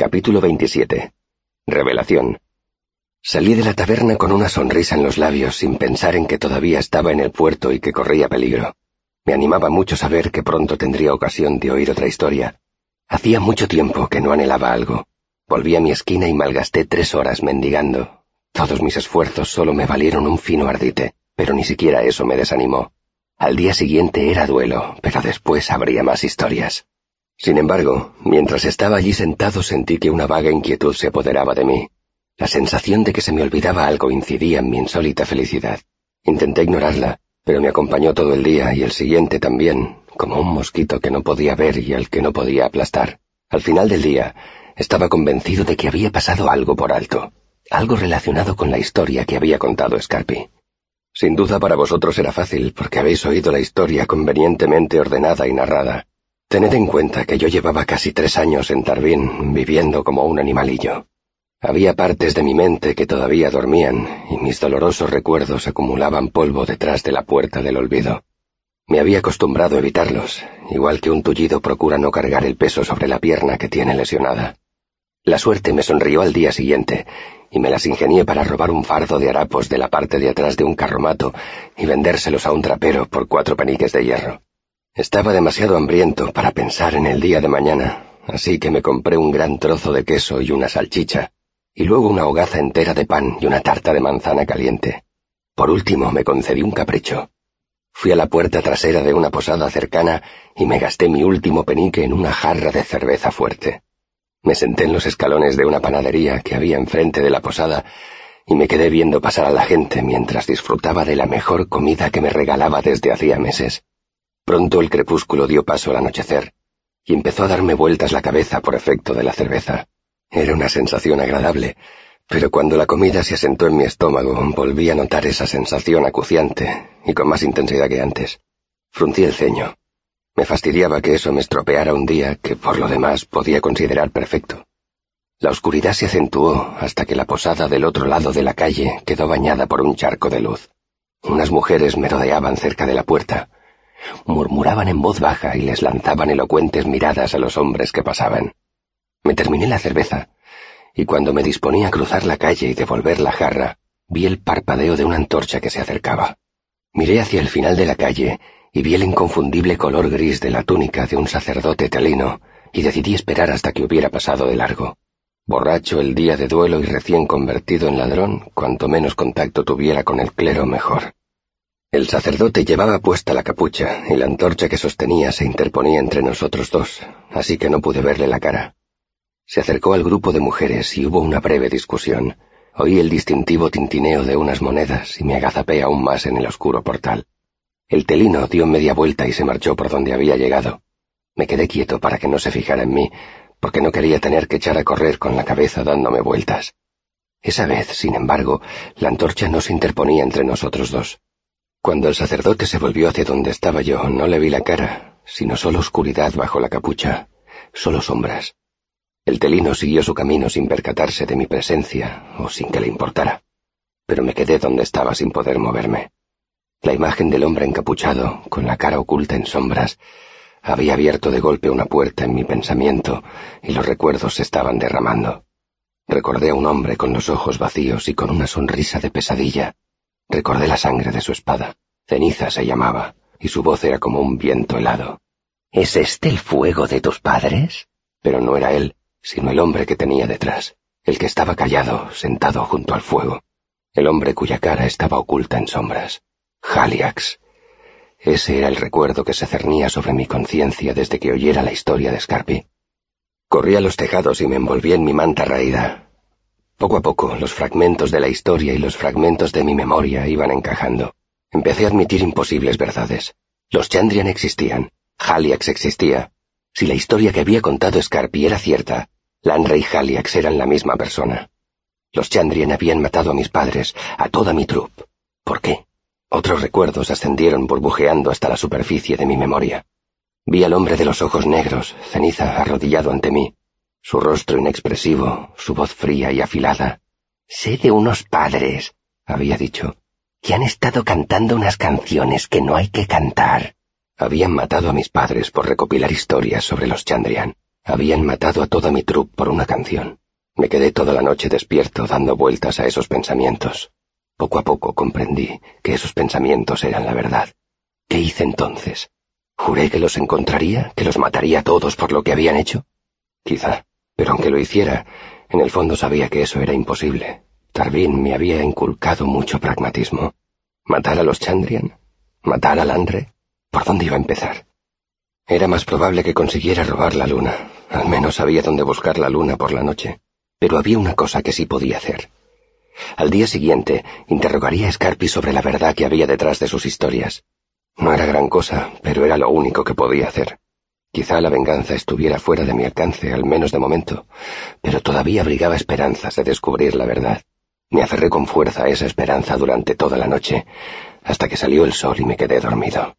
Capítulo 27. Revelación. Salí de la taberna con una sonrisa en los labios sin pensar en que todavía estaba en el puerto y que corría peligro. Me animaba mucho saber que pronto tendría ocasión de oír otra historia. Hacía mucho tiempo que no anhelaba algo. Volví a mi esquina y malgasté tres horas mendigando. Todos mis esfuerzos solo me valieron un fino ardite, pero ni siquiera eso me desanimó. Al día siguiente era duelo, pero después habría más historias. Sin embargo, mientras estaba allí sentado sentí que una vaga inquietud se apoderaba de mí. La sensación de que se me olvidaba algo incidía en mi insólita felicidad. Intenté ignorarla, pero me acompañó todo el día y el siguiente también, como un mosquito que no podía ver y al que no podía aplastar. Al final del día, estaba convencido de que había pasado algo por alto, algo relacionado con la historia que había contado Scarpi. Sin duda para vosotros era fácil, porque habéis oído la historia convenientemente ordenada y narrada. Tened en cuenta que yo llevaba casi tres años en Tarbín, viviendo como un animalillo. Había partes de mi mente que todavía dormían, y mis dolorosos recuerdos acumulaban polvo detrás de la puerta del olvido. Me había acostumbrado a evitarlos, igual que un tullido procura no cargar el peso sobre la pierna que tiene lesionada. La suerte me sonrió al día siguiente, y me las ingenié para robar un fardo de harapos de la parte de atrás de un carromato y vendérselos a un trapero por cuatro peniques de hierro. Estaba demasiado hambriento para pensar en el día de mañana, así que me compré un gran trozo de queso y una salchicha, y luego una hogaza entera de pan y una tarta de manzana caliente. Por último, me concedí un capricho. Fui a la puerta trasera de una posada cercana y me gasté mi último penique en una jarra de cerveza fuerte. Me senté en los escalones de una panadería que había enfrente de la posada y me quedé viendo pasar a la gente mientras disfrutaba de la mejor comida que me regalaba desde hacía meses. Pronto el crepúsculo dio paso al anochecer, y empezó a darme vueltas la cabeza por efecto de la cerveza. Era una sensación agradable, pero cuando la comida se asentó en mi estómago, volví a notar esa sensación acuciante, y con más intensidad que antes. Fruncí el ceño. Me fastidiaba que eso me estropeara un día que por lo demás podía considerar perfecto. La oscuridad se acentuó hasta que la posada del otro lado de la calle quedó bañada por un charco de luz. Unas mujeres me rodeaban cerca de la puerta murmuraban en voz baja y les lanzaban elocuentes miradas a los hombres que pasaban. Me terminé la cerveza, y cuando me disponía a cruzar la calle y devolver la jarra, vi el parpadeo de una antorcha que se acercaba. Miré hacia el final de la calle y vi el inconfundible color gris de la túnica de un sacerdote telino, y decidí esperar hasta que hubiera pasado de largo. Borracho el día de duelo y recién convertido en ladrón, cuanto menos contacto tuviera con el clero mejor. El sacerdote llevaba puesta la capucha y la antorcha que sostenía se interponía entre nosotros dos, así que no pude verle la cara. Se acercó al grupo de mujeres y hubo una breve discusión. Oí el distintivo tintineo de unas monedas y me agazapé aún más en el oscuro portal. El telino dio media vuelta y se marchó por donde había llegado. Me quedé quieto para que no se fijara en mí, porque no quería tener que echar a correr con la cabeza dándome vueltas. Esa vez, sin embargo, la antorcha no se interponía entre nosotros dos. Cuando el sacerdote se volvió hacia donde estaba yo, no le vi la cara, sino solo oscuridad bajo la capucha, solo sombras. El telino siguió su camino sin percatarse de mi presencia o sin que le importara, pero me quedé donde estaba sin poder moverme. La imagen del hombre encapuchado, con la cara oculta en sombras, había abierto de golpe una puerta en mi pensamiento y los recuerdos se estaban derramando. Recordé a un hombre con los ojos vacíos y con una sonrisa de pesadilla, Recordé la sangre de su espada. Ceniza se llamaba, y su voz era como un viento helado. ¿Es este el fuego de tus padres? Pero no era él, sino el hombre que tenía detrás, el que estaba callado, sentado junto al fuego, el hombre cuya cara estaba oculta en sombras. Haliax. Ese era el recuerdo que se cernía sobre mi conciencia desde que oyera la historia de Scarpi. Corrí a los tejados y me envolví en mi manta raída, poco a poco, los fragmentos de la historia y los fragmentos de mi memoria iban encajando. Empecé a admitir imposibles verdades. Los Chandrian existían. Haliax existía. Si la historia que había contado Scarpi era cierta, Lanra y Haliax eran la misma persona. Los Chandrian habían matado a mis padres, a toda mi troupe. ¿Por qué? Otros recuerdos ascendieron burbujeando hasta la superficie de mi memoria. Vi al hombre de los ojos negros, ceniza, arrodillado ante mí, su rostro inexpresivo, su voz fría y afilada. Sé de unos padres, había dicho, que han estado cantando unas canciones que no hay que cantar. Habían matado a mis padres por recopilar historias sobre los Chandrian. Habían matado a toda mi troupe por una canción. Me quedé toda la noche despierto dando vueltas a esos pensamientos. Poco a poco comprendí que esos pensamientos eran la verdad. ¿Qué hice entonces? ¿Juré que los encontraría, que los mataría a todos por lo que habían hecho? Quizá, pero aunque lo hiciera, en el fondo sabía que eso era imposible. Tarvin me había inculcado mucho pragmatismo. ¿Matar a los Chandrian? ¿Matar a Landre? ¿Por dónde iba a empezar? Era más probable que consiguiera robar la luna. Al menos sabía dónde buscar la luna por la noche. Pero había una cosa que sí podía hacer. Al día siguiente, interrogaría a Scarpi sobre la verdad que había detrás de sus historias. No era gran cosa, pero era lo único que podía hacer. Quizá la venganza estuviera fuera de mi alcance, al menos de momento, pero todavía abrigaba esperanzas de descubrir la verdad. Me aferré con fuerza a esa esperanza durante toda la noche, hasta que salió el sol y me quedé dormido.